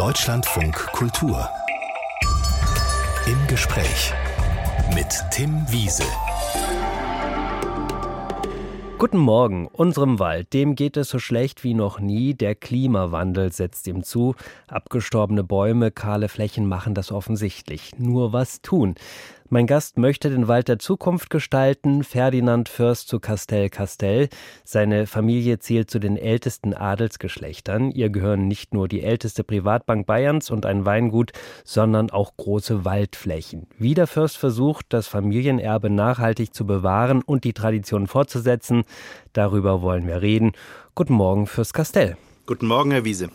Deutschlandfunk Kultur. Im Gespräch mit Tim Wiese. Guten Morgen. Unserem Wald, dem geht es so schlecht wie noch nie. Der Klimawandel setzt ihm zu. Abgestorbene Bäume, kahle Flächen machen das offensichtlich. Nur was tun? Mein Gast möchte den Wald der Zukunft gestalten, Ferdinand Fürst zu Castell Castell. Seine Familie zählt zu den ältesten Adelsgeschlechtern. Ihr gehören nicht nur die älteste Privatbank Bayerns und ein Weingut, sondern auch große Waldflächen. Wie der Fürst versucht, das Familienerbe nachhaltig zu bewahren und die Tradition fortzusetzen, darüber wollen wir reden. Guten Morgen, Fürst Castell. Guten Morgen, Herr Wiese.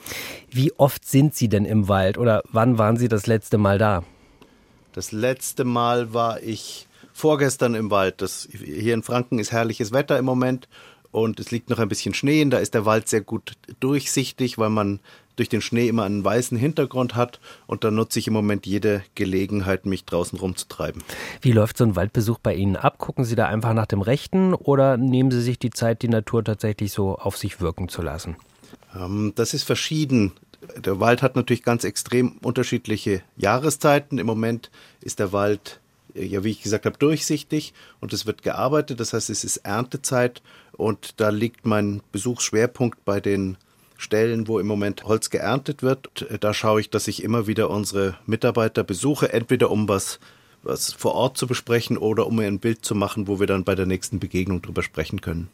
Wie oft sind Sie denn im Wald oder wann waren Sie das letzte Mal da? Das letzte Mal war ich vorgestern im Wald. Das, hier in Franken ist herrliches Wetter im Moment und es liegt noch ein bisschen Schnee. Da ist der Wald sehr gut durchsichtig, weil man durch den Schnee immer einen weißen Hintergrund hat. Und da nutze ich im Moment jede Gelegenheit, mich draußen rumzutreiben. Wie läuft so ein Waldbesuch bei Ihnen ab? Gucken Sie da einfach nach dem Rechten oder nehmen Sie sich die Zeit, die Natur tatsächlich so auf sich wirken zu lassen? Ähm, das ist verschieden der Wald hat natürlich ganz extrem unterschiedliche Jahreszeiten. Im Moment ist der Wald, äh, ja, wie ich gesagt habe, durchsichtig und es wird gearbeitet. Das heißt, es ist Erntezeit und da liegt mein Besuchsschwerpunkt bei den Stellen, wo im Moment Holz geerntet wird. Da schaue ich, dass ich immer wieder unsere Mitarbeiter besuche, entweder um was was vor Ort zu besprechen oder um mir ein Bild zu machen, wo wir dann bei der nächsten Begegnung drüber sprechen können.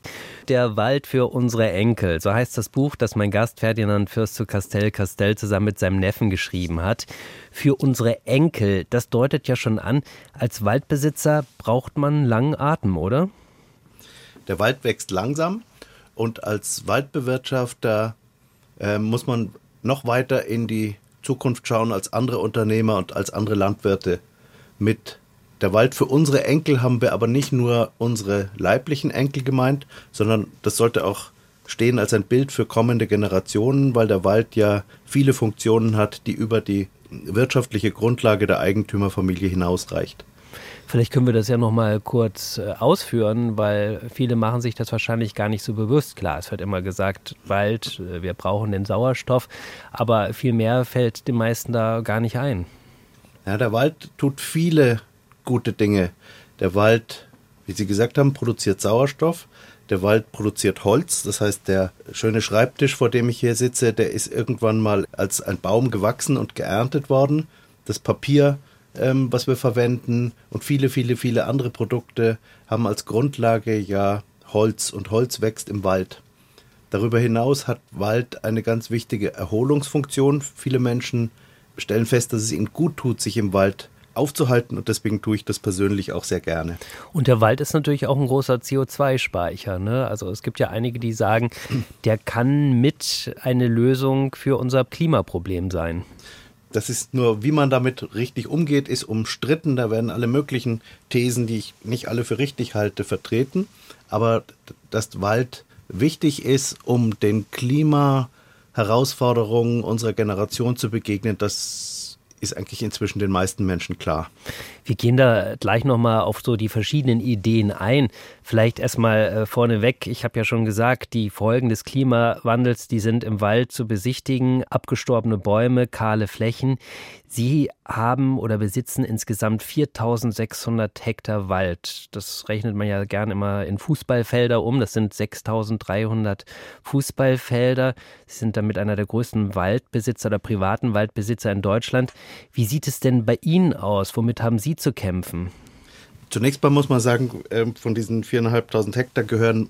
Der Wald für unsere Enkel, so heißt das Buch, das mein Gast Ferdinand Fürst zu Castell Castell zusammen mit seinem Neffen geschrieben hat. Für unsere Enkel, das deutet ja schon an, als Waldbesitzer braucht man langen Atem, oder? Der Wald wächst langsam und als Waldbewirtschafter äh, muss man noch weiter in die Zukunft schauen als andere Unternehmer und als andere Landwirte mit der Wald für unsere Enkel haben wir aber nicht nur unsere leiblichen Enkel gemeint, sondern das sollte auch stehen als ein Bild für kommende Generationen, weil der Wald ja viele Funktionen hat, die über die wirtschaftliche Grundlage der Eigentümerfamilie hinausreicht. Vielleicht können wir das ja noch mal kurz äh, ausführen, weil viele machen sich das wahrscheinlich gar nicht so bewusst. Klar, es wird immer gesagt, Wald, äh, wir brauchen den Sauerstoff, aber viel mehr fällt den meisten da gar nicht ein. Ja, der Wald tut viele gute Dinge. Der Wald, wie Sie gesagt haben, produziert Sauerstoff. Der Wald produziert Holz. Das heißt, der schöne Schreibtisch, vor dem ich hier sitze, der ist irgendwann mal als ein Baum gewachsen und geerntet worden. Das Papier, ähm, was wir verwenden und viele, viele, viele andere Produkte haben als Grundlage ja Holz und Holz wächst im Wald. Darüber hinaus hat Wald eine ganz wichtige Erholungsfunktion. Viele Menschen stellen fest, dass es ihnen gut tut, sich im Wald aufzuhalten und deswegen tue ich das persönlich auch sehr gerne. Und der Wald ist natürlich auch ein großer CO2-Speicher. Ne? Also es gibt ja einige, die sagen, der kann mit eine Lösung für unser Klimaproblem sein. Das ist nur, wie man damit richtig umgeht, ist umstritten. Da werden alle möglichen Thesen, die ich nicht alle für richtig halte, vertreten. Aber dass Wald wichtig ist, um den Klima Herausforderungen unserer Generation zu begegnen, das ist eigentlich inzwischen den meisten Menschen klar. Wir gehen da gleich nochmal auf so die verschiedenen Ideen ein. Vielleicht erstmal äh, vorneweg. Ich habe ja schon gesagt, die Folgen des Klimawandels, die sind im Wald zu besichtigen. Abgestorbene Bäume, kahle Flächen. Sie haben oder besitzen insgesamt 4600 Hektar Wald. Das rechnet man ja gern immer in Fußballfelder um. Das sind 6300 Fußballfelder. Sie sind damit einer der größten Waldbesitzer oder privaten Waldbesitzer in Deutschland. Wie sieht es denn bei Ihnen aus? Womit haben Sie zu kämpfen? Zunächst mal muss man sagen, ähm, von diesen 4.500 Hektar gehören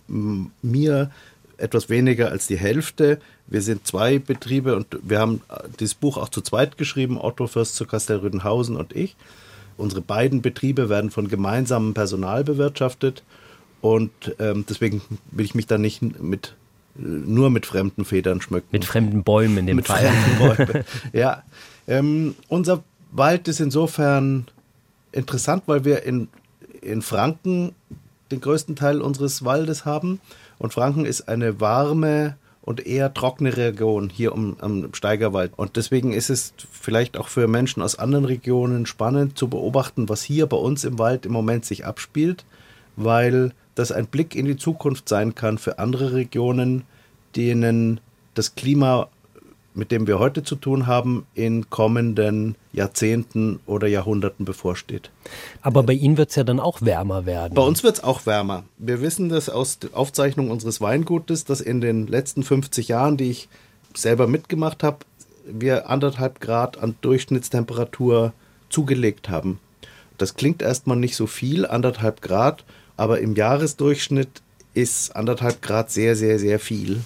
mir etwas weniger als die Hälfte. Wir sind zwei Betriebe und wir haben äh, dieses Buch auch zu zweit geschrieben, Otto Fürst zu Kastel Rüdenhausen und ich. Unsere beiden Betriebe werden von gemeinsamem Personal bewirtschaftet und ähm, deswegen will ich mich da nicht mit nur mit fremden Federn schmücken. Mit fremden Bäumen in dem mit Fall. Fremden Bäumen. ja, ähm, unser Wald ist insofern interessant, weil wir in in Franken den größten Teil unseres Waldes haben. Und Franken ist eine warme und eher trockene Region hier um, am Steigerwald. Und deswegen ist es vielleicht auch für Menschen aus anderen Regionen spannend zu beobachten, was hier bei uns im Wald im Moment sich abspielt, weil das ein Blick in die Zukunft sein kann für andere Regionen, denen das Klima mit dem wir heute zu tun haben, in kommenden Jahrzehnten oder Jahrhunderten bevorsteht. Aber bei Ihnen wird es ja dann auch wärmer werden. Bei uns wird es auch wärmer. Wir wissen das aus der Aufzeichnung unseres Weingutes, dass in den letzten 50 Jahren, die ich selber mitgemacht habe, wir anderthalb Grad an Durchschnittstemperatur zugelegt haben. Das klingt erstmal nicht so viel, anderthalb Grad, aber im Jahresdurchschnitt ist anderthalb Grad sehr, sehr, sehr viel.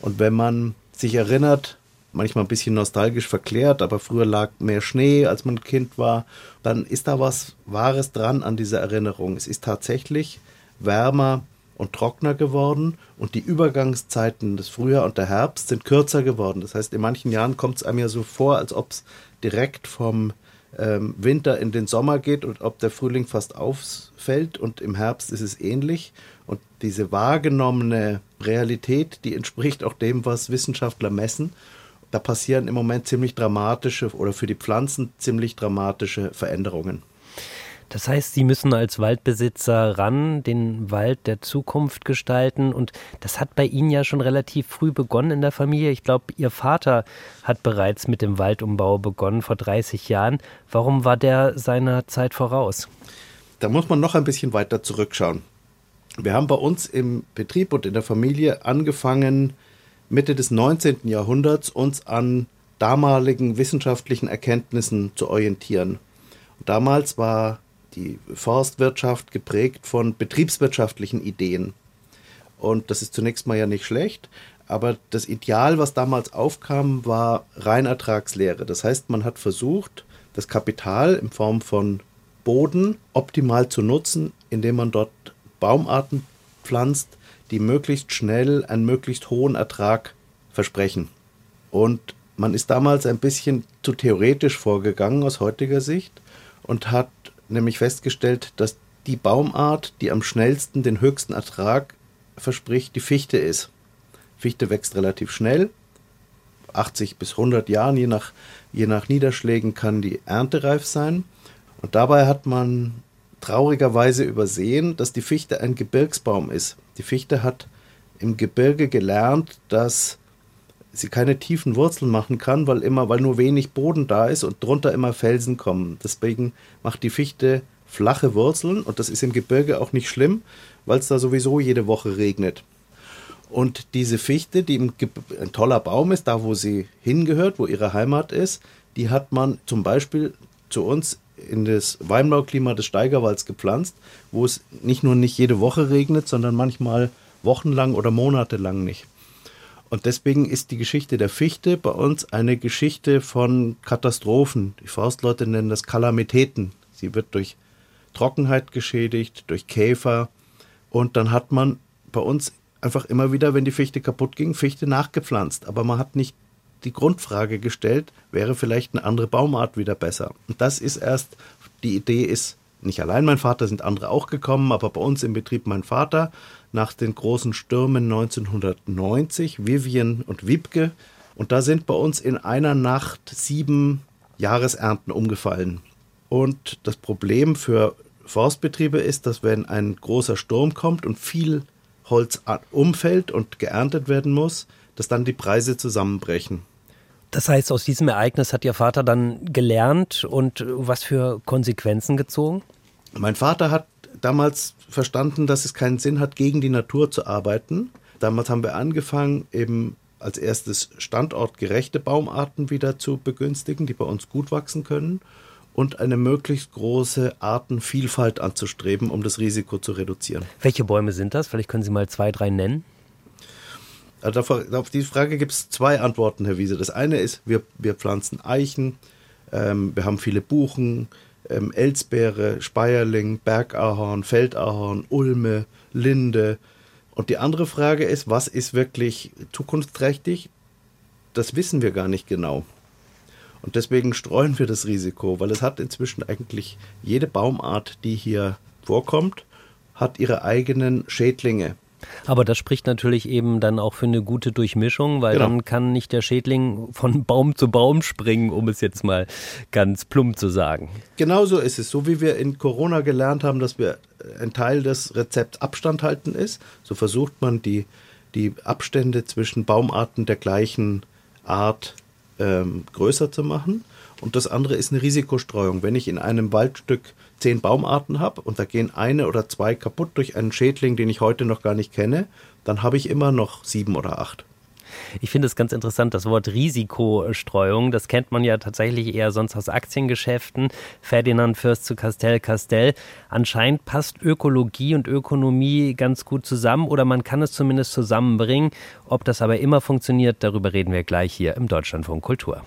Und wenn man sich erinnert, manchmal ein bisschen nostalgisch verklärt, aber früher lag mehr Schnee, als man Kind war, dann ist da was Wahres dran an dieser Erinnerung. Es ist tatsächlich wärmer und trockener geworden und die Übergangszeiten des Frühjahr und der Herbst sind kürzer geworden. Das heißt, in manchen Jahren kommt es einem ja so vor, als ob es direkt vom ähm, Winter in den Sommer geht und ob der Frühling fast ausfällt und im Herbst ist es ähnlich. Und diese wahrgenommene Realität, die entspricht auch dem, was Wissenschaftler messen. Da passieren im Moment ziemlich dramatische oder für die Pflanzen ziemlich dramatische Veränderungen. Das heißt, Sie müssen als Waldbesitzer ran, den Wald der Zukunft gestalten. Und das hat bei Ihnen ja schon relativ früh begonnen in der Familie. Ich glaube, Ihr Vater hat bereits mit dem Waldumbau begonnen vor 30 Jahren. Warum war der seiner Zeit voraus? Da muss man noch ein bisschen weiter zurückschauen. Wir haben bei uns im Betrieb und in der Familie angefangen, Mitte des 19. Jahrhunderts uns an damaligen wissenschaftlichen Erkenntnissen zu orientieren. damals war die Forstwirtschaft geprägt von betriebswirtschaftlichen Ideen. Und das ist zunächst mal ja nicht schlecht, aber das Ideal, was damals aufkam, war Reinertragslehre. Das heißt, man hat versucht, das Kapital in Form von Boden optimal zu nutzen, indem man dort Baumarten pflanzt, die möglichst schnell einen möglichst hohen Ertrag versprechen. Und man ist damals ein bisschen zu theoretisch vorgegangen aus heutiger Sicht und hat nämlich festgestellt, dass die Baumart, die am schnellsten den höchsten Ertrag verspricht, die Fichte ist. Fichte wächst relativ schnell. 80 bis 100 Jahren, je nach, je nach Niederschlägen, kann die Ernte reif sein. Und dabei hat man traurigerweise übersehen, dass die Fichte ein Gebirgsbaum ist. Die Fichte hat im Gebirge gelernt, dass sie keine tiefen Wurzeln machen kann, weil immer, weil nur wenig Boden da ist und drunter immer Felsen kommen. Deswegen macht die Fichte flache Wurzeln und das ist im Gebirge auch nicht schlimm, weil es da sowieso jede Woche regnet. Und diese Fichte, die ein toller Baum ist, da wo sie hingehört, wo ihre Heimat ist, die hat man zum Beispiel zu uns in das Weinbauklima des Steigerwalds gepflanzt, wo es nicht nur nicht jede Woche regnet, sondern manchmal wochenlang oder monatelang nicht. Und deswegen ist die Geschichte der Fichte bei uns eine Geschichte von Katastrophen. Die Forstleute nennen das Kalamitäten. Sie wird durch Trockenheit geschädigt, durch Käfer. Und dann hat man bei uns einfach immer wieder, wenn die Fichte kaputt ging, Fichte nachgepflanzt. Aber man hat nicht die Grundfrage gestellt, wäre vielleicht eine andere Baumart wieder besser. Und das ist erst, die Idee ist, nicht allein mein Vater, sind andere auch gekommen, aber bei uns im Betrieb mein Vater nach den großen Stürmen 1990, Vivian und Wiebke. Und da sind bei uns in einer Nacht sieben Jahresernten umgefallen. Und das Problem für Forstbetriebe ist, dass wenn ein großer Sturm kommt und viel Holz umfällt und geerntet werden muss, dass dann die Preise zusammenbrechen. Das heißt, aus diesem Ereignis hat Ihr Vater dann gelernt und was für Konsequenzen gezogen? Mein Vater hat damals verstanden, dass es keinen Sinn hat, gegen die Natur zu arbeiten. Damals haben wir angefangen, eben als erstes standortgerechte Baumarten wieder zu begünstigen, die bei uns gut wachsen können und eine möglichst große Artenvielfalt anzustreben, um das Risiko zu reduzieren. Welche Bäume sind das? Vielleicht können Sie mal zwei, drei nennen. Also auf die Frage gibt es zwei Antworten, Herr Wiese. Das eine ist, wir, wir pflanzen Eichen, ähm, wir haben viele Buchen, ähm, Elsbeere, Speierling, Bergahorn, Feldahorn, Ulme, Linde. Und die andere Frage ist, was ist wirklich zukunftsträchtig? Das wissen wir gar nicht genau. Und deswegen streuen wir das Risiko, weil es hat inzwischen eigentlich jede Baumart, die hier vorkommt, hat ihre eigenen Schädlinge. Aber das spricht natürlich eben dann auch für eine gute Durchmischung, weil genau. dann kann nicht der Schädling von Baum zu Baum springen, um es jetzt mal ganz plump zu sagen. Genau so ist es. So wie wir in Corona gelernt haben, dass wir ein Teil des Rezepts Abstand halten ist, so versucht man die, die Abstände zwischen Baumarten der gleichen Art ähm, größer zu machen. Und das andere ist eine Risikostreuung. Wenn ich in einem Waldstück zehn Baumarten habe und da gehen eine oder zwei kaputt durch einen Schädling, den ich heute noch gar nicht kenne, dann habe ich immer noch sieben oder acht. Ich finde es ganz interessant, das Wort Risikostreuung, das kennt man ja tatsächlich eher sonst aus Aktiengeschäften. Ferdinand Fürst zu Castell Castell. Anscheinend passt Ökologie und Ökonomie ganz gut zusammen oder man kann es zumindest zusammenbringen. Ob das aber immer funktioniert, darüber reden wir gleich hier im Deutschlandfunk Kultur.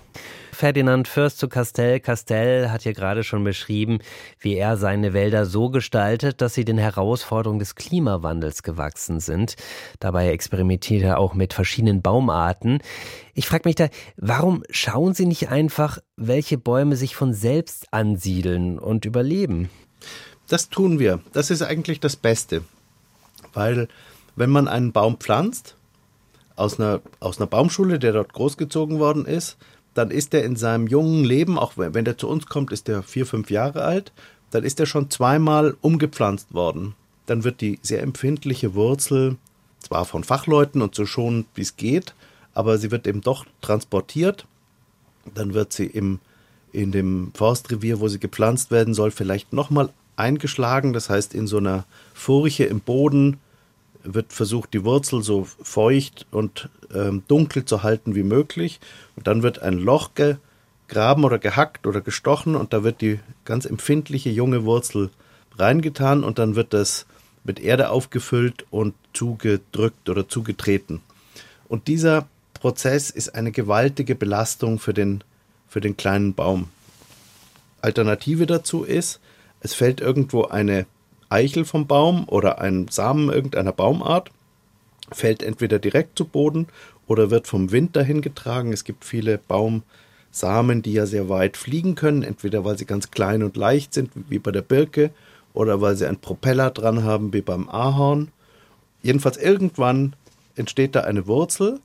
Ferdinand Fürst zu Castell. Castell hat ja gerade schon beschrieben, wie er seine Wälder so gestaltet, dass sie den Herausforderungen des Klimawandels gewachsen sind. Dabei experimentiert er auch mit verschiedenen Baumarten. Ich frage mich da, warum schauen Sie nicht einfach, welche Bäume sich von selbst ansiedeln und überleben? Das tun wir. Das ist eigentlich das Beste. Weil wenn man einen Baum pflanzt, aus einer, aus einer Baumschule, der dort großgezogen worden ist, dann ist er in seinem jungen Leben, auch wenn der zu uns kommt, ist er vier, fünf Jahre alt, dann ist er schon zweimal umgepflanzt worden. Dann wird die sehr empfindliche Wurzel zwar von Fachleuten und so schon, wie es geht, aber sie wird eben doch transportiert. Dann wird sie im, in dem Forstrevier, wo sie gepflanzt werden soll, vielleicht nochmal eingeschlagen. Das heißt, in so einer Furche im Boden wird versucht, die Wurzel so feucht und ähm, dunkel zu halten wie möglich. Und dann wird ein Loch gegraben oder gehackt oder gestochen und da wird die ganz empfindliche junge Wurzel reingetan und dann wird das mit Erde aufgefüllt und zugedrückt oder zugetreten. Und dieser Prozess ist eine gewaltige Belastung für den, für den kleinen Baum. Alternative dazu ist, es fällt irgendwo eine Eichel vom Baum oder ein Samen irgendeiner Baumart, fällt entweder direkt zu Boden oder wird vom Wind dahin getragen. Es gibt viele Baumsamen, die ja sehr weit fliegen können, entweder weil sie ganz klein und leicht sind, wie bei der Birke, oder weil sie einen Propeller dran haben, wie beim Ahorn. Jedenfalls irgendwann entsteht da eine Wurzel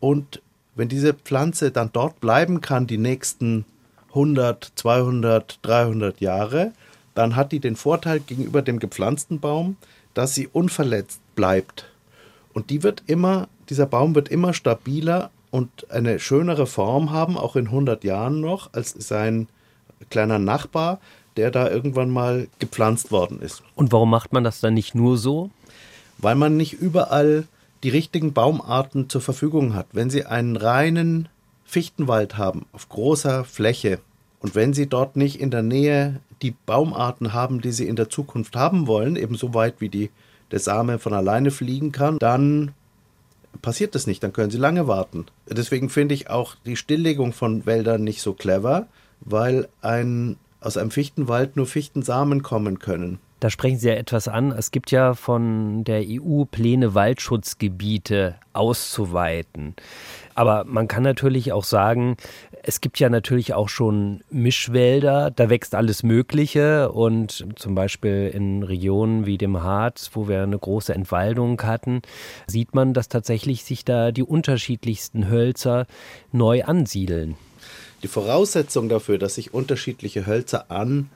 und wenn diese Pflanze dann dort bleiben kann, die nächsten 100, 200, 300 Jahre, dann hat die den Vorteil gegenüber dem gepflanzten Baum, dass sie unverletzt bleibt. Und die wird immer, dieser Baum wird immer stabiler und eine schönere Form haben, auch in 100 Jahren noch, als sein kleiner Nachbar, der da irgendwann mal gepflanzt worden ist. Und warum macht man das dann nicht nur so? Weil man nicht überall die richtigen Baumarten zur Verfügung hat. Wenn Sie einen reinen Fichtenwald haben auf großer Fläche und wenn Sie dort nicht in der Nähe die Baumarten haben, die Sie in der Zukunft haben wollen, eben so weit wie die, der Same von alleine fliegen kann, dann passiert das nicht, dann können Sie lange warten. Deswegen finde ich auch die Stilllegung von Wäldern nicht so clever, weil ein, aus einem Fichtenwald nur Fichtensamen kommen können. Da sprechen Sie ja etwas an. Es gibt ja von der EU Pläne, Waldschutzgebiete auszuweiten. Aber man kann natürlich auch sagen, es gibt ja natürlich auch schon Mischwälder, da wächst alles Mögliche und zum Beispiel in Regionen wie dem Harz, wo wir eine große Entwaldung hatten, sieht man, dass tatsächlich sich da die unterschiedlichsten Hölzer neu ansiedeln. Die Voraussetzung dafür, dass sich unterschiedliche Hölzer an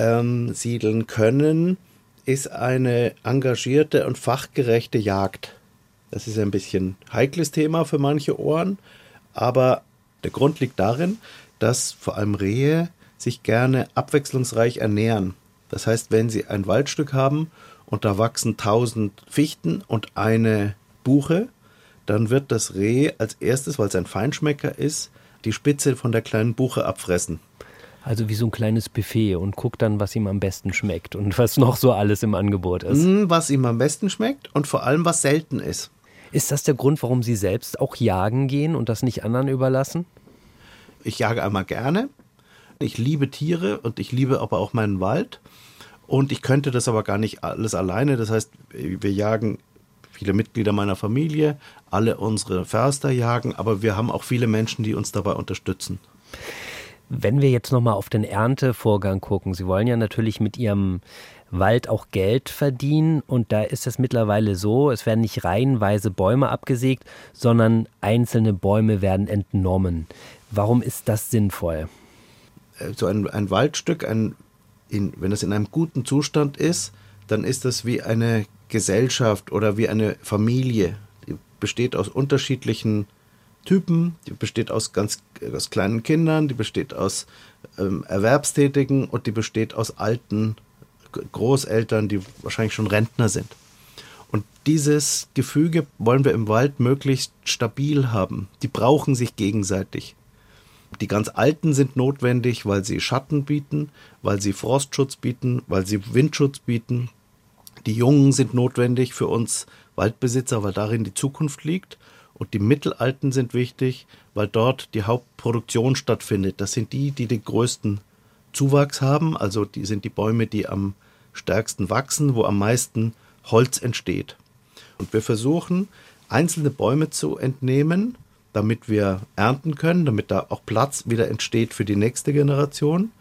ähm, siedeln können, ist eine engagierte und fachgerechte Jagd. Das ist ein bisschen heikles Thema für manche Ohren, aber der Grund liegt darin, dass vor allem Rehe sich gerne abwechslungsreich ernähren. Das heißt, wenn sie ein Waldstück haben und da wachsen tausend Fichten und eine Buche, dann wird das Reh als erstes, weil es ein Feinschmecker ist, die Spitze von der kleinen Buche abfressen. Also wie so ein kleines Buffet und guckt dann, was ihm am besten schmeckt und was noch so alles im Angebot ist. Mm, was ihm am besten schmeckt und vor allem was selten ist. Ist das der Grund, warum Sie selbst auch jagen gehen und das nicht anderen überlassen? Ich jage einmal gerne. Ich liebe Tiere und ich liebe aber auch meinen Wald. Und ich könnte das aber gar nicht alles alleine. Das heißt, wir jagen viele Mitglieder meiner Familie, alle unsere Förster jagen, aber wir haben auch viele Menschen, die uns dabei unterstützen. Wenn wir jetzt nochmal auf den Erntevorgang gucken, Sie wollen ja natürlich mit Ihrem Wald auch Geld verdienen und da ist es mittlerweile so, es werden nicht reihenweise Bäume abgesägt, sondern einzelne Bäume werden entnommen. Warum ist das sinnvoll? Äh, so ein, ein Waldstück, ein, in, wenn es in einem guten Zustand ist, dann ist das wie eine Gesellschaft oder wie eine Familie. Die besteht aus unterschiedlichen Typen, die besteht aus ganz aus kleinen Kindern, die besteht aus ähm, Erwerbstätigen und die besteht aus alten Großeltern, die wahrscheinlich schon Rentner sind. Und dieses Gefüge wollen wir im Wald möglichst stabil haben. Die brauchen sich gegenseitig. Die ganz Alten sind notwendig, weil sie Schatten bieten, weil sie Frostschutz bieten, weil sie Windschutz bieten. Die Jungen sind notwendig für uns Waldbesitzer, weil darin die Zukunft liegt. Und die Mittelalten sind wichtig, weil dort die Hauptproduktion stattfindet. Das sind die, die den größten Zuwachs haben. Also die sind die Bäume, die am stärksten wachsen, wo am meisten Holz entsteht. Und wir versuchen, einzelne Bäume zu entnehmen, damit wir ernten können, damit da auch Platz wieder entsteht für die nächste Generation,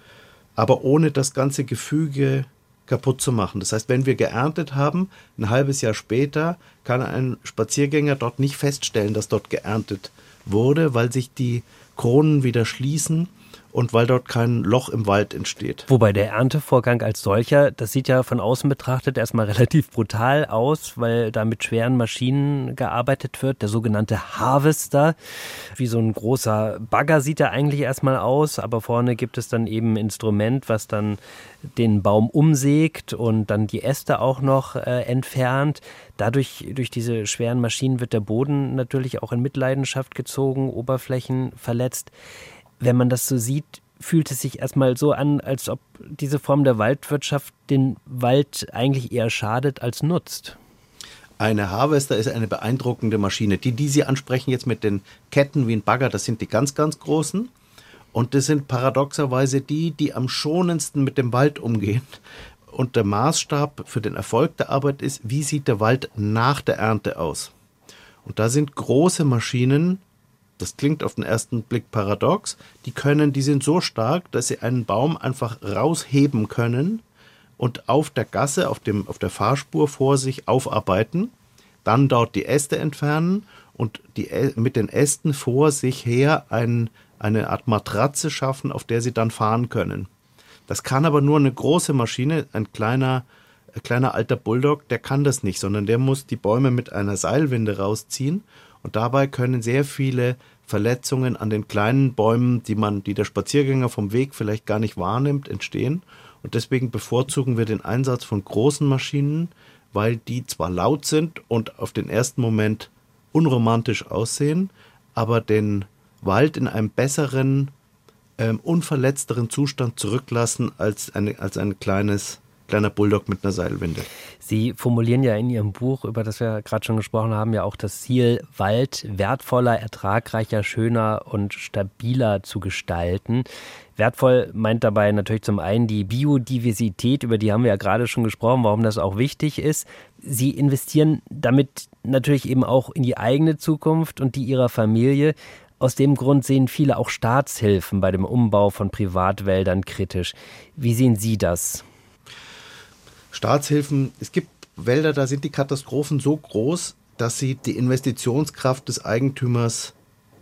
aber ohne das ganze Gefüge kaputt zu machen. Das heißt, wenn wir geerntet haben, ein halbes Jahr später kann ein Spaziergänger dort nicht feststellen, dass dort geerntet wurde, weil sich die Kronen wieder schließen und weil dort kein Loch im Wald entsteht. Wobei der Erntevorgang als solcher, das sieht ja von außen betrachtet erstmal relativ brutal aus, weil da mit schweren Maschinen gearbeitet wird. Der sogenannte Harvester, wie so ein großer Bagger sieht er eigentlich erstmal aus, aber vorne gibt es dann eben ein Instrument, was dann den Baum umsägt und dann die Äste auch noch äh, entfernt. Dadurch, durch diese schweren Maschinen wird der Boden natürlich auch in Mitleidenschaft gezogen, Oberflächen verletzt wenn man das so sieht, fühlt es sich erstmal so an, als ob diese Form der Waldwirtschaft den Wald eigentlich eher schadet als nutzt. Eine Harvester ist eine beeindruckende Maschine. Die, die Sie ansprechen jetzt mit den Ketten wie ein Bagger, das sind die ganz, ganz großen. Und das sind paradoxerweise die, die am schonendsten mit dem Wald umgehen. Und der Maßstab für den Erfolg der Arbeit ist, wie sieht der Wald nach der Ernte aus? Und da sind große Maschinen das klingt auf den ersten Blick paradox, die können, die sind so stark, dass sie einen Baum einfach rausheben können und auf der Gasse, auf, dem, auf der Fahrspur vor sich aufarbeiten, dann dort die Äste entfernen und die, mit den Ästen vor sich her ein, eine Art Matratze schaffen, auf der sie dann fahren können. Das kann aber nur eine große Maschine, ein kleiner, ein kleiner alter Bulldog, der kann das nicht, sondern der muss die Bäume mit einer Seilwinde rausziehen und dabei können sehr viele Verletzungen an den kleinen Bäumen, die man, die der Spaziergänger vom Weg vielleicht gar nicht wahrnimmt, entstehen. Und deswegen bevorzugen wir den Einsatz von großen Maschinen, weil die zwar laut sind und auf den ersten Moment unromantisch aussehen, aber den Wald in einem besseren, ähm, unverletzteren Zustand zurücklassen als, eine, als ein kleines kleiner Bulldog mit einer Seilwinde. Sie formulieren ja in Ihrem Buch, über das wir gerade schon gesprochen haben, ja auch das Ziel, Wald wertvoller, ertragreicher, schöner und stabiler zu gestalten. Wertvoll meint dabei natürlich zum einen die Biodiversität, über die haben wir ja gerade schon gesprochen, warum das auch wichtig ist. Sie investieren damit natürlich eben auch in die eigene Zukunft und die ihrer Familie. Aus dem Grund sehen viele auch Staatshilfen bei dem Umbau von Privatwäldern kritisch. Wie sehen Sie das? Staatshilfen, es gibt Wälder, da sind die Katastrophen so groß, dass sie die Investitionskraft des Eigentümers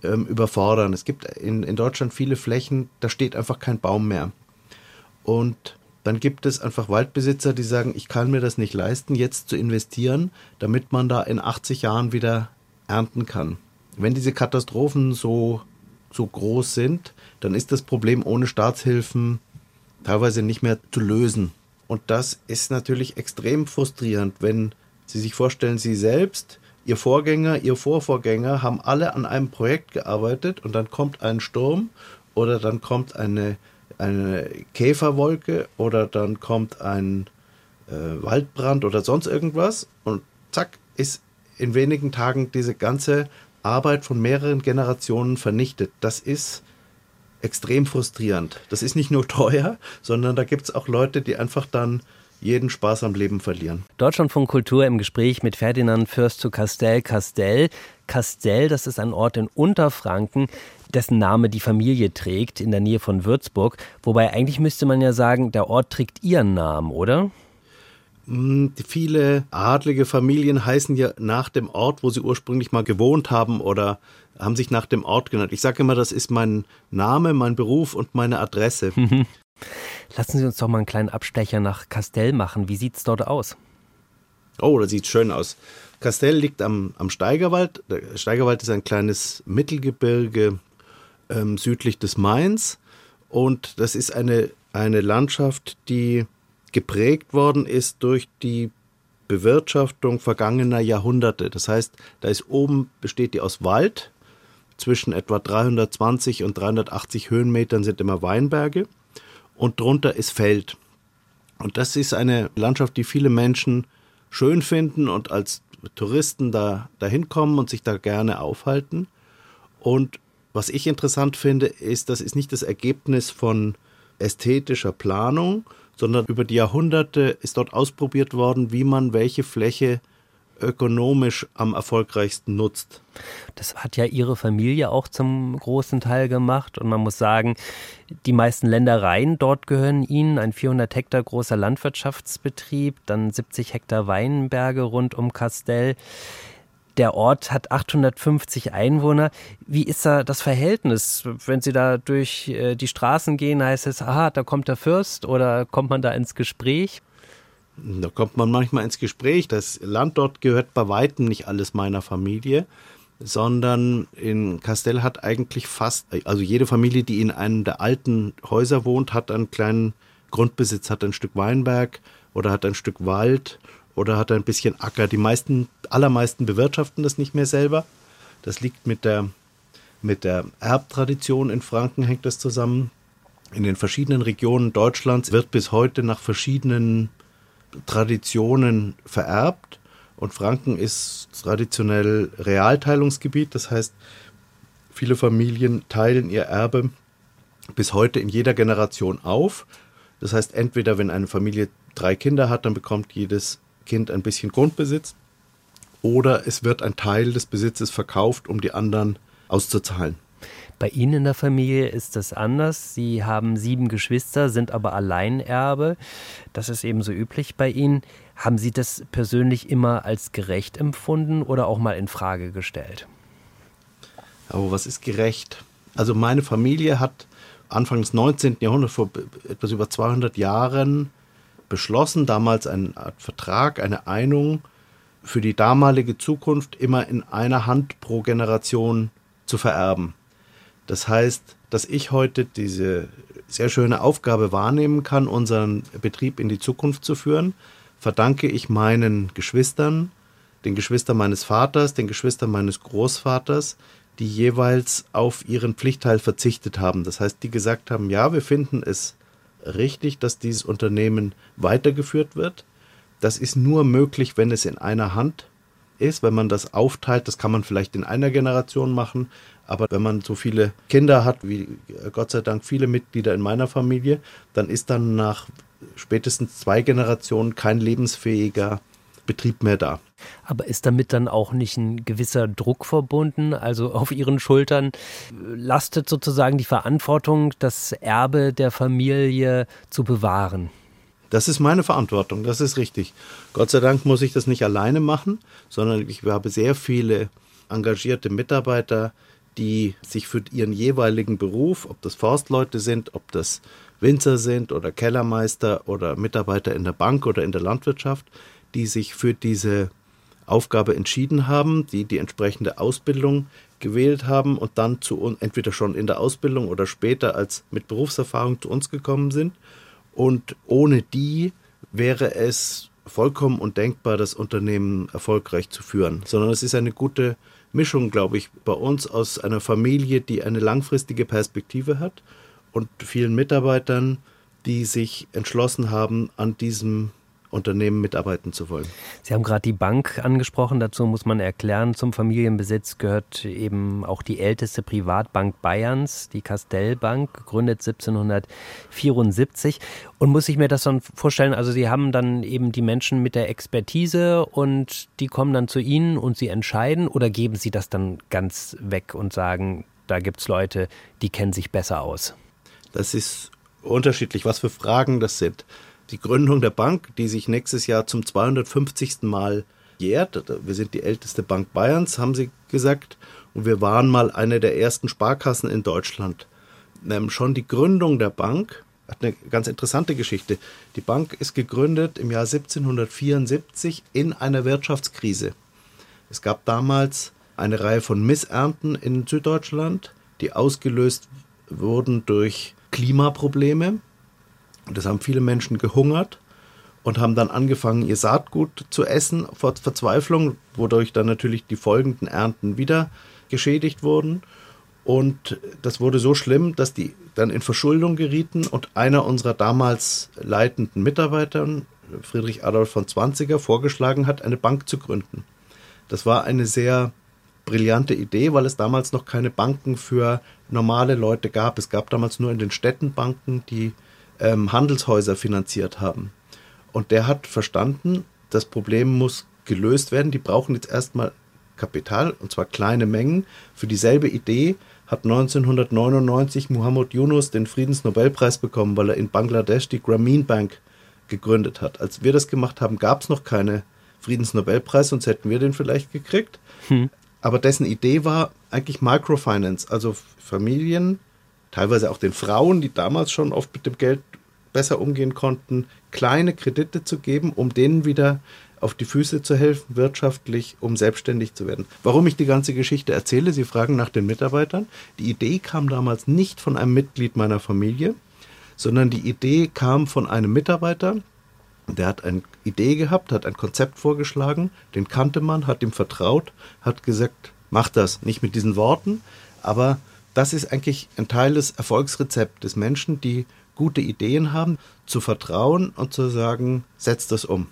ähm, überfordern. Es gibt in, in Deutschland viele Flächen, da steht einfach kein Baum mehr. Und dann gibt es einfach Waldbesitzer, die sagen, ich kann mir das nicht leisten, jetzt zu investieren, damit man da in 80 Jahren wieder ernten kann. Wenn diese Katastrophen so, so groß sind, dann ist das Problem ohne Staatshilfen teilweise nicht mehr zu lösen. Und das ist natürlich extrem frustrierend, wenn Sie sich vorstellen, Sie selbst, Ihr Vorgänger, Ihr Vorvorgänger haben alle an einem Projekt gearbeitet und dann kommt ein Sturm oder dann kommt eine, eine Käferwolke oder dann kommt ein äh, Waldbrand oder sonst irgendwas und zack ist in wenigen Tagen diese ganze Arbeit von mehreren Generationen vernichtet. Das ist extrem frustrierend. Das ist nicht nur teuer, sondern da gibt es auch Leute, die einfach dann jeden Spaß am Leben verlieren. Deutschlandfunk Kultur im Gespräch mit Ferdinand Fürst zu Castell Castell. Castell, das ist ein Ort in Unterfranken, dessen Name die Familie trägt, in der Nähe von Würzburg. Wobei eigentlich müsste man ja sagen, der Ort trägt ihren Namen, oder? Hm, viele adlige Familien heißen ja nach dem Ort, wo sie ursprünglich mal gewohnt haben oder haben sich nach dem Ort genannt. Ich sage immer, das ist mein Name, mein Beruf und meine Adresse. Lassen Sie uns doch mal einen kleinen Abstecher nach Castell machen. Wie sieht es dort aus? Oh, das sieht schön aus. Kastell liegt am, am Steigerwald. Der Steigerwald ist ein kleines Mittelgebirge ähm, südlich des Mains. Und das ist eine, eine Landschaft, die geprägt worden ist durch die Bewirtschaftung vergangener Jahrhunderte. Das heißt, da ist oben besteht die aus Wald. Zwischen etwa 320 und 380 Höhenmetern sind immer Weinberge. Und drunter ist Feld. Und das ist eine Landschaft, die viele Menschen schön finden und als Touristen da dahin kommen und sich da gerne aufhalten. Und was ich interessant finde, ist, das ist nicht das Ergebnis von ästhetischer Planung, sondern über die Jahrhunderte ist dort ausprobiert worden, wie man welche Fläche ökonomisch am erfolgreichsten nutzt. Das hat ja Ihre Familie auch zum großen Teil gemacht. Und man muss sagen, die meisten Ländereien dort gehören Ihnen. Ein 400 Hektar großer Landwirtschaftsbetrieb, dann 70 Hektar Weinberge rund um Castell. Der Ort hat 850 Einwohner. Wie ist da das Verhältnis? Wenn Sie da durch äh, die Straßen gehen, heißt es, aha, da kommt der Fürst oder kommt man da ins Gespräch? Da kommt man manchmal ins Gespräch. Das Land dort gehört bei weitem nicht alles meiner Familie, sondern in Castell hat eigentlich fast, also jede Familie, die in einem der alten Häuser wohnt, hat einen kleinen Grundbesitz, hat ein Stück Weinberg oder hat ein Stück Wald oder hat ein bisschen Acker. Die meisten, allermeisten bewirtschaften das nicht mehr selber. Das liegt mit der, mit der Erbtradition in Franken hängt das zusammen. In den verschiedenen Regionen Deutschlands wird bis heute nach verschiedenen Traditionen vererbt. Und Franken ist traditionell Realteilungsgebiet. Das heißt, viele Familien teilen ihr Erbe bis heute in jeder Generation auf. Das heißt, entweder wenn eine Familie drei Kinder hat, dann bekommt jedes Kind ein bisschen Grundbesitz oder es wird ein Teil des Besitzes verkauft, um die anderen auszuzahlen. Bei Ihnen in der Familie ist das anders. Sie haben sieben Geschwister, sind aber Alleinerbe. Das ist ebenso üblich bei Ihnen. Haben Sie das persönlich immer als gerecht empfunden oder auch mal in Frage gestellt? Aber was ist gerecht? Also meine Familie hat Anfang des 19. Jahrhunderts, vor etwas über 200 Jahren, beschlossen, damals eine Art Vertrag, eine Einung für die damalige Zukunft immer in einer Hand pro Generation zu vererben. Das heißt, dass ich heute diese sehr schöne Aufgabe wahrnehmen kann, unseren Betrieb in die Zukunft zu führen, verdanke ich meinen Geschwistern, den Geschwistern meines Vaters, den Geschwistern meines Großvaters, die jeweils auf ihren Pflichtteil verzichtet haben. Das heißt, die gesagt haben, ja, wir finden es richtig, dass dieses Unternehmen weitergeführt wird. Das ist nur möglich, wenn es in einer Hand ist, wenn man das aufteilt. Das kann man vielleicht in einer Generation machen, aber wenn man so viele Kinder hat, wie Gott sei Dank viele Mitglieder in meiner Familie, dann ist dann nach spätestens zwei Generationen kein lebensfähiger Betrieb mehr da. Aber ist damit dann auch nicht ein gewisser Druck verbunden? Also auf Ihren Schultern lastet sozusagen die Verantwortung, das Erbe der Familie zu bewahren. Das ist meine Verantwortung, das ist richtig. Gott sei Dank muss ich das nicht alleine machen, sondern ich habe sehr viele engagierte Mitarbeiter, die sich für ihren jeweiligen Beruf, ob das Forstleute sind, ob das Winzer sind oder Kellermeister oder Mitarbeiter in der Bank oder in der Landwirtschaft, die sich für diese Aufgabe entschieden haben, die die entsprechende Ausbildung gewählt haben und dann zu uns entweder schon in der Ausbildung oder später als mit Berufserfahrung zu uns gekommen sind. Und ohne die wäre es vollkommen undenkbar, das Unternehmen erfolgreich zu führen, sondern es ist eine gute Mischung, glaube ich, bei uns aus einer Familie, die eine langfristige Perspektive hat und vielen Mitarbeitern, die sich entschlossen haben, an diesem Unternehmen mitarbeiten zu wollen. Sie haben gerade die Bank angesprochen. Dazu muss man erklären, zum Familienbesitz gehört eben auch die älteste Privatbank Bayerns, die Castellbank, gegründet 1774. Und muss ich mir das dann vorstellen, also Sie haben dann eben die Menschen mit der Expertise und die kommen dann zu Ihnen und Sie entscheiden oder geben Sie das dann ganz weg und sagen, da gibt es Leute, die kennen sich besser aus? Das ist unterschiedlich, was für Fragen das sind die Gründung der Bank, die sich nächstes Jahr zum 250. Mal jährt. Wir sind die älteste Bank Bayerns, haben sie gesagt. Und wir waren mal eine der ersten Sparkassen in Deutschland. Ähm, schon die Gründung der Bank hat eine ganz interessante Geschichte. Die Bank ist gegründet im Jahr 1774 in einer Wirtschaftskrise. Es gab damals eine Reihe von Missernten in Süddeutschland, die ausgelöst wurden durch Klimaprobleme. Und es haben viele Menschen gehungert und haben dann angefangen, ihr Saatgut zu essen vor Verzweiflung, wodurch dann natürlich die folgenden Ernten wieder geschädigt wurden. Und das wurde so schlimm, dass die dann in Verschuldung gerieten und einer unserer damals leitenden Mitarbeiter, Friedrich Adolf von Zwanziger, vorgeschlagen hat, eine Bank zu gründen. Das war eine sehr brillante Idee, weil es damals noch keine Banken für normale Leute gab. Es gab damals nur in den Städten Banken, die ähm, Handelshäuser finanziert haben. Und der hat verstanden, das Problem muss gelöst werden. Die brauchen jetzt erstmal Kapital, und zwar kleine Mengen. Für dieselbe Idee hat 1999 Muhammad Yunus den Friedensnobelpreis bekommen, weil er in Bangladesch die Grameen Bank gegründet hat. Als wir das gemacht haben, gab es noch keine Friedensnobelpreis, sonst hätten wir den vielleicht gekriegt. Hm. Aber dessen Idee war eigentlich Microfinance, also Familien, teilweise auch den Frauen, die damals schon oft mit dem Geld besser umgehen konnten, kleine Kredite zu geben, um denen wieder auf die Füße zu helfen, wirtschaftlich, um selbstständig zu werden. Warum ich die ganze Geschichte erzähle, Sie fragen nach den Mitarbeitern. Die Idee kam damals nicht von einem Mitglied meiner Familie, sondern die Idee kam von einem Mitarbeiter, der hat eine Idee gehabt, hat ein Konzept vorgeschlagen, den kannte man, hat ihm vertraut, hat gesagt, mach das. Nicht mit diesen Worten, aber das ist eigentlich ein Teil des Erfolgsrezepts des Menschen, die gute Ideen haben, zu vertrauen und zu sagen, setz das um.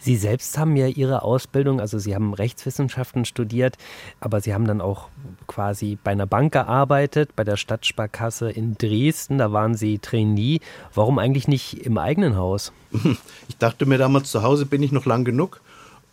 Sie selbst haben ja Ihre Ausbildung, also Sie haben Rechtswissenschaften studiert, aber Sie haben dann auch quasi bei einer Bank gearbeitet, bei der Stadtsparkasse in Dresden, da waren Sie Trainee. Warum eigentlich nicht im eigenen Haus? Ich dachte mir damals, zu Hause bin ich noch lang genug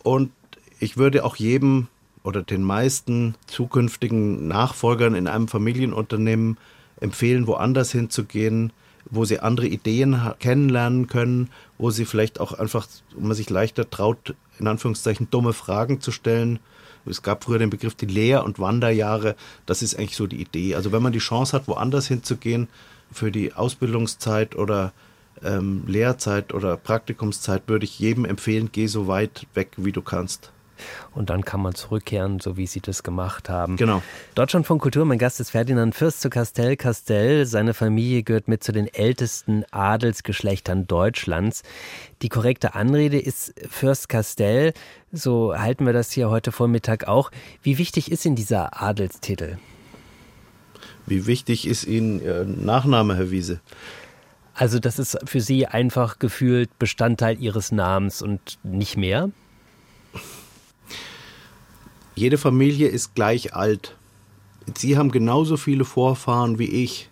und ich würde auch jedem oder den meisten zukünftigen Nachfolgern in einem Familienunternehmen empfehlen, woanders hinzugehen, wo sie andere Ideen kennenlernen können, wo sie vielleicht auch einfach, wo man sich leichter traut, in Anführungszeichen dumme Fragen zu stellen. Es gab früher den Begriff die Lehr- und Wanderjahre. Das ist eigentlich so die Idee. Also wenn man die Chance hat, woanders hinzugehen für die Ausbildungszeit oder ähm, Lehrzeit oder Praktikumszeit, würde ich jedem empfehlen, geh so weit weg, wie du kannst und dann kann man zurückkehren, so wie Sie das gemacht haben. Genau. Deutschland von Kultur, mein Gast ist Ferdinand Fürst zu Castell Castell. Seine Familie gehört mit zu den ältesten Adelsgeschlechtern Deutschlands. Die korrekte Anrede ist Fürst Castell. So halten wir das hier heute Vormittag auch. Wie wichtig ist Ihnen dieser Adelstitel? Wie wichtig ist Ihnen Ihr Nachname, Herr Wiese? Also das ist für Sie einfach gefühlt Bestandteil Ihres Namens und nicht mehr? Jede Familie ist gleich alt. Sie haben genauso viele Vorfahren wie ich.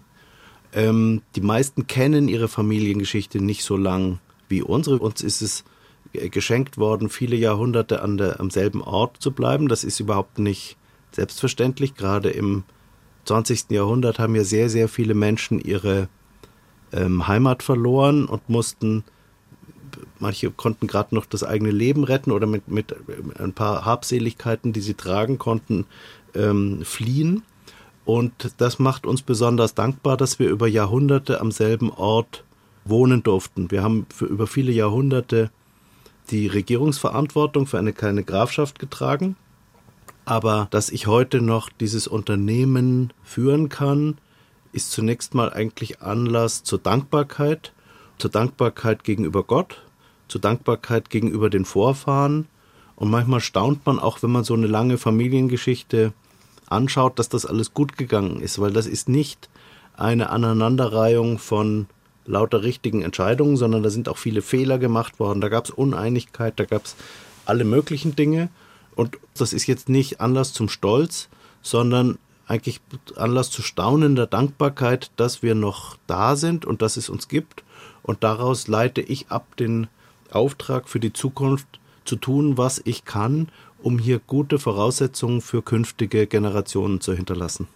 Ähm, die meisten kennen ihre Familiengeschichte nicht so lang wie unsere. Uns ist es geschenkt worden, viele Jahrhunderte an der, am selben Ort zu bleiben. Das ist überhaupt nicht selbstverständlich. Gerade im 20. Jahrhundert haben ja sehr, sehr viele Menschen ihre ähm, Heimat verloren und mussten Manche konnten gerade noch das eigene Leben retten oder mit, mit ein paar Habseligkeiten, die sie tragen konnten, ähm, fliehen. Und das macht uns besonders dankbar, dass wir über Jahrhunderte am selben Ort wohnen durften. Wir haben für über viele Jahrhunderte die Regierungsverantwortung für eine kleine Grafschaft getragen. Aber dass ich heute noch dieses Unternehmen führen kann, ist zunächst mal eigentlich Anlass zur Dankbarkeit, zur Dankbarkeit gegenüber Gott, zur Dankbarkeit gegenüber den Vorfahren. Und manchmal staunt man auch, wenn man so eine lange Familiengeschichte anschaut, dass das alles gut gegangen ist, weil das ist nicht eine Aneinanderreihung von lauter richtigen Entscheidungen, sondern da sind auch viele Fehler gemacht worden. Da gab es Uneinigkeit, da gab es alle möglichen Dinge. Und das ist jetzt nicht Anlass zum Stolz, sondern eigentlich Anlass zu staunender Dankbarkeit, dass wir noch da sind und dass es uns gibt. Und daraus leite ich ab den Auftrag für die Zukunft zu tun, was ich kann, um hier gute Voraussetzungen für künftige Generationen zu hinterlassen.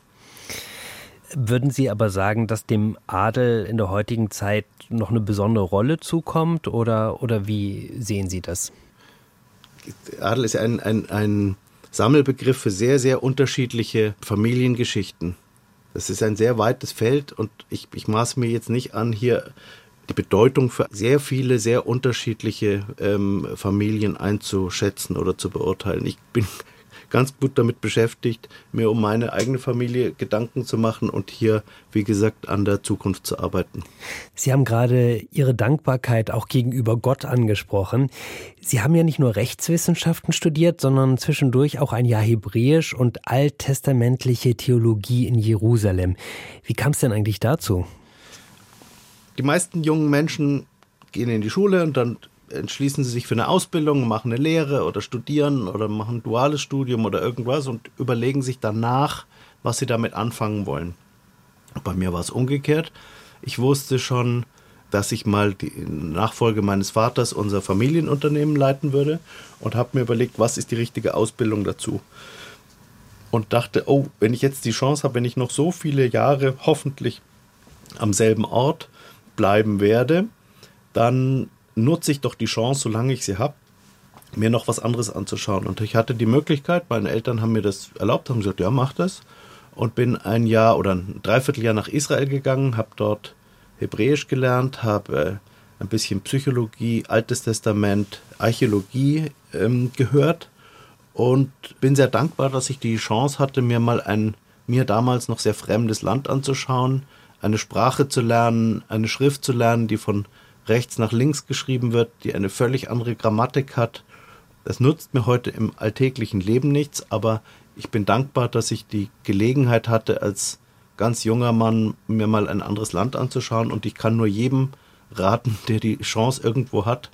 Würden Sie aber sagen, dass dem Adel in der heutigen Zeit noch eine besondere Rolle zukommt oder, oder wie sehen Sie das? Adel ist ein, ein, ein Sammelbegriff für sehr, sehr unterschiedliche Familiengeschichten. Das ist ein sehr weites Feld und ich, ich maß mir jetzt nicht an, hier die Bedeutung für sehr viele, sehr unterschiedliche ähm, Familien einzuschätzen oder zu beurteilen. Ich bin ganz gut damit beschäftigt, mir um meine eigene Familie Gedanken zu machen und hier, wie gesagt, an der Zukunft zu arbeiten. Sie haben gerade Ihre Dankbarkeit auch gegenüber Gott angesprochen. Sie haben ja nicht nur Rechtswissenschaften studiert, sondern zwischendurch auch ein Jahr Hebräisch und alttestamentliche Theologie in Jerusalem. Wie kam es denn eigentlich dazu? Die meisten jungen Menschen gehen in die Schule und dann entschließen sie sich für eine Ausbildung, machen eine Lehre oder studieren oder machen ein duales Studium oder irgendwas und überlegen sich danach, was sie damit anfangen wollen. Bei mir war es umgekehrt. Ich wusste schon, dass ich mal die Nachfolge meines Vaters unser Familienunternehmen leiten würde und habe mir überlegt, was ist die richtige Ausbildung dazu. Und dachte, oh, wenn ich jetzt die Chance habe, wenn ich noch so viele Jahre hoffentlich am selben Ort bleiben werde, dann nutze ich doch die Chance, solange ich sie habe, mir noch was anderes anzuschauen. Und ich hatte die Möglichkeit, meine Eltern haben mir das erlaubt, haben gesagt, ja, mach das. Und bin ein Jahr oder ein Dreivierteljahr nach Israel gegangen, habe dort Hebräisch gelernt, habe äh, ein bisschen Psychologie, Altes Testament, Archäologie ähm, gehört und bin sehr dankbar, dass ich die Chance hatte, mir mal ein mir damals noch sehr fremdes Land anzuschauen, eine Sprache zu lernen, eine Schrift zu lernen, die von rechts nach links geschrieben wird, die eine völlig andere Grammatik hat. Das nutzt mir heute im alltäglichen Leben nichts, aber ich bin dankbar, dass ich die Gelegenheit hatte, als ganz junger Mann mir mal ein anderes Land anzuschauen und ich kann nur jedem raten, der die Chance irgendwo hat,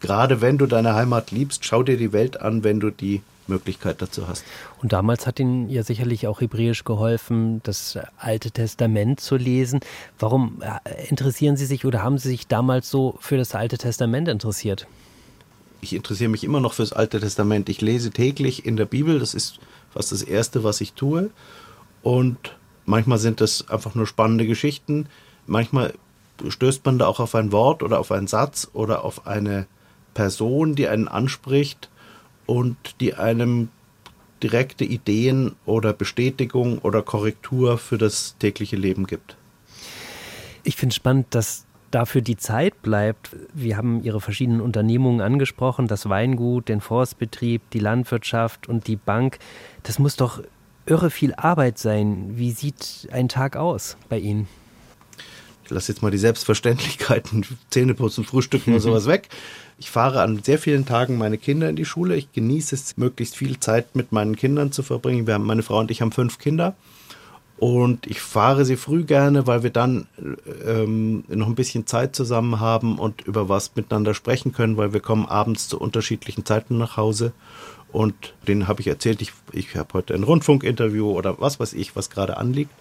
gerade wenn du deine Heimat liebst, schau dir die Welt an, wenn du die Möglichkeit dazu hast. Und damals hat Ihnen ja sicherlich auch Hebräisch geholfen, das Alte Testament zu lesen. Warum äh, interessieren Sie sich oder haben Sie sich damals so für das Alte Testament interessiert? Ich interessiere mich immer noch für das Alte Testament. Ich lese täglich in der Bibel, das ist fast das Erste, was ich tue. Und manchmal sind das einfach nur spannende Geschichten. Manchmal stößt man da auch auf ein Wort oder auf einen Satz oder auf eine Person, die einen anspricht und die einem direkte Ideen oder Bestätigung oder Korrektur für das tägliche Leben gibt. Ich finde es spannend, dass dafür die Zeit bleibt. Wir haben Ihre verschiedenen Unternehmungen angesprochen, das Weingut, den Forstbetrieb, die Landwirtschaft und die Bank. Das muss doch irre viel Arbeit sein. Wie sieht ein Tag aus bei Ihnen? Ich lasse jetzt mal die Selbstverständlichkeiten, Zähneputzen, Frühstücken und sowas weg. Ich fahre an sehr vielen Tagen meine Kinder in die Schule. Ich genieße es, möglichst viel Zeit mit meinen Kindern zu verbringen. Wir haben, meine Frau und ich haben fünf Kinder. Und ich fahre sie früh gerne, weil wir dann ähm, noch ein bisschen Zeit zusammen haben und über was miteinander sprechen können, weil wir kommen abends zu unterschiedlichen Zeiten nach Hause. Und denen habe ich erzählt, ich, ich habe heute ein Rundfunkinterview oder was weiß ich, was gerade anliegt.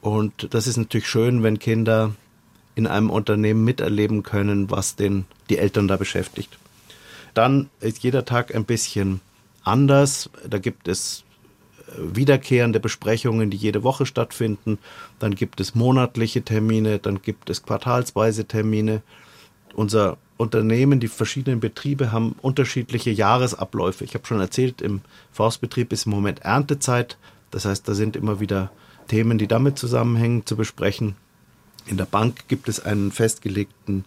Und das ist natürlich schön, wenn Kinder in einem Unternehmen miterleben können, was den, die Eltern da beschäftigt. Dann ist jeder Tag ein bisschen anders. Da gibt es äh, wiederkehrende Besprechungen, die jede Woche stattfinden. Dann gibt es monatliche Termine, dann gibt es quartalsweise Termine. Unser Unternehmen, die verschiedenen Betriebe haben unterschiedliche Jahresabläufe. Ich habe schon erzählt, im Forstbetrieb ist im Moment Erntezeit. Das heißt, da sind immer wieder Themen, die damit zusammenhängen, zu besprechen. In der Bank gibt es einen festgelegten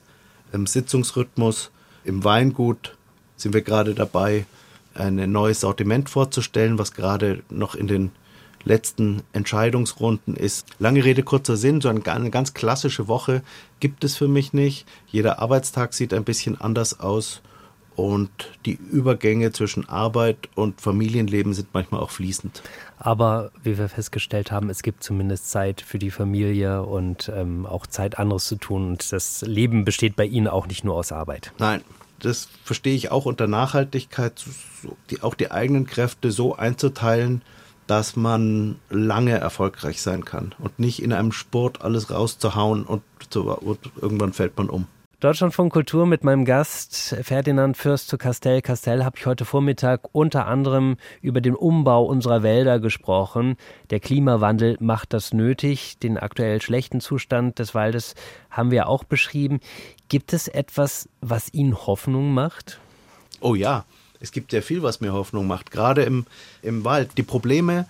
ähm, Sitzungsrhythmus. Im Weingut sind wir gerade dabei, ein neues Sortiment vorzustellen, was gerade noch in den letzten Entscheidungsrunden ist. Lange Rede, kurzer Sinn, so eine ganz klassische Woche gibt es für mich nicht. Jeder Arbeitstag sieht ein bisschen anders aus und die Übergänge zwischen Arbeit und Familienleben sind manchmal auch fließend. Aber wie wir festgestellt haben, es gibt zumindest Zeit für die Familie und ähm, auch Zeit, anderes zu tun. Und das Leben besteht bei Ihnen auch nicht nur aus Arbeit. Nein, das verstehe ich auch unter Nachhaltigkeit, die, auch die eigenen Kräfte so einzuteilen, dass man lange erfolgreich sein kann und nicht in einem Sport alles rauszuhauen und, zu, und irgendwann fällt man um. Deutschlandfunk Kultur mit meinem Gast Ferdinand Fürst zu Castell. Castell habe ich heute Vormittag unter anderem über den Umbau unserer Wälder gesprochen. Der Klimawandel macht das nötig. Den aktuell schlechten Zustand des Waldes haben wir auch beschrieben. Gibt es etwas, was Ihnen Hoffnung macht? Oh ja, es gibt sehr viel, was mir Hoffnung macht. Gerade im, im Wald. Die Probleme,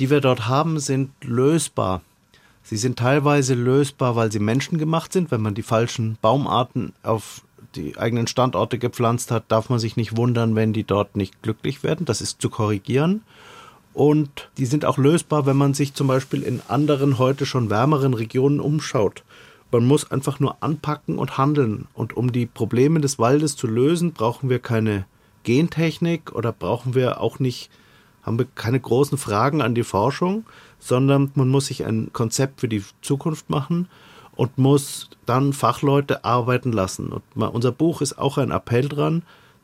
die wir dort haben, sind lösbar. Sie sind teilweise lösbar, weil sie menschengemacht sind. Wenn man die falschen Baumarten auf die eigenen Standorte gepflanzt hat, darf man sich nicht wundern, wenn die dort nicht glücklich werden. Das ist zu korrigieren. Und die sind auch lösbar, wenn man sich zum Beispiel in anderen, heute schon wärmeren Regionen umschaut. Man muss einfach nur anpacken und handeln. Und um die Probleme des Waldes zu lösen, brauchen wir keine Gentechnik oder brauchen wir auch nicht, haben wir keine großen Fragen an die Forschung, sondern man muss sich ein Konzept für die Zukunft machen und muss dann Fachleute arbeiten lassen. Und unser Buch ist auch ein Appell dran,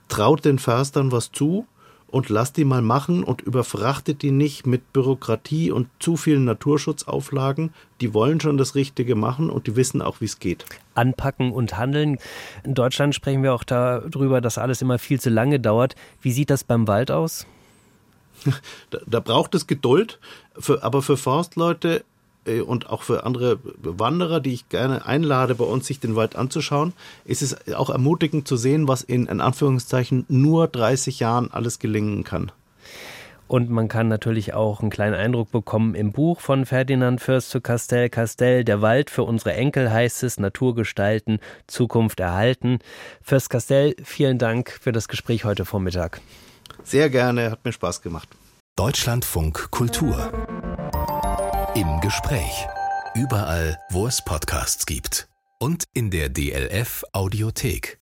traut den Förstern was zu und lasst die mal machen und überfrachtet die nicht mit Bürokratie und zu vielen Naturschutzauflagen. Die wollen schon das Richtige machen und die wissen auch, wie es geht. Anpacken und handeln. In Deutschland sprechen wir auch darüber, dass alles immer viel zu lange dauert. Wie sieht das beim Wald aus? Da, da braucht es Geduld, für, aber für Forstleute äh, und auch für andere Wanderer, die ich gerne einlade, bei uns sich den Wald anzuschauen, ist es auch ermutigend zu sehen, was in, in Anführungszeichen nur 30 Jahren alles gelingen kann. Und man kann natürlich auch einen kleinen Eindruck bekommen im Buch von Ferdinand Fürst zu Castell Castell, Der Wald für unsere Enkel heißt es, Natur gestalten, Zukunft erhalten. Fürst Castell, vielen Dank für das Gespräch heute Vormittag. Sehr gerne, hat mir Spaß gemacht. Deutschlandfunk Kultur im Gespräch. Überall, wo es Podcasts gibt. Und in der DLF Audiothek.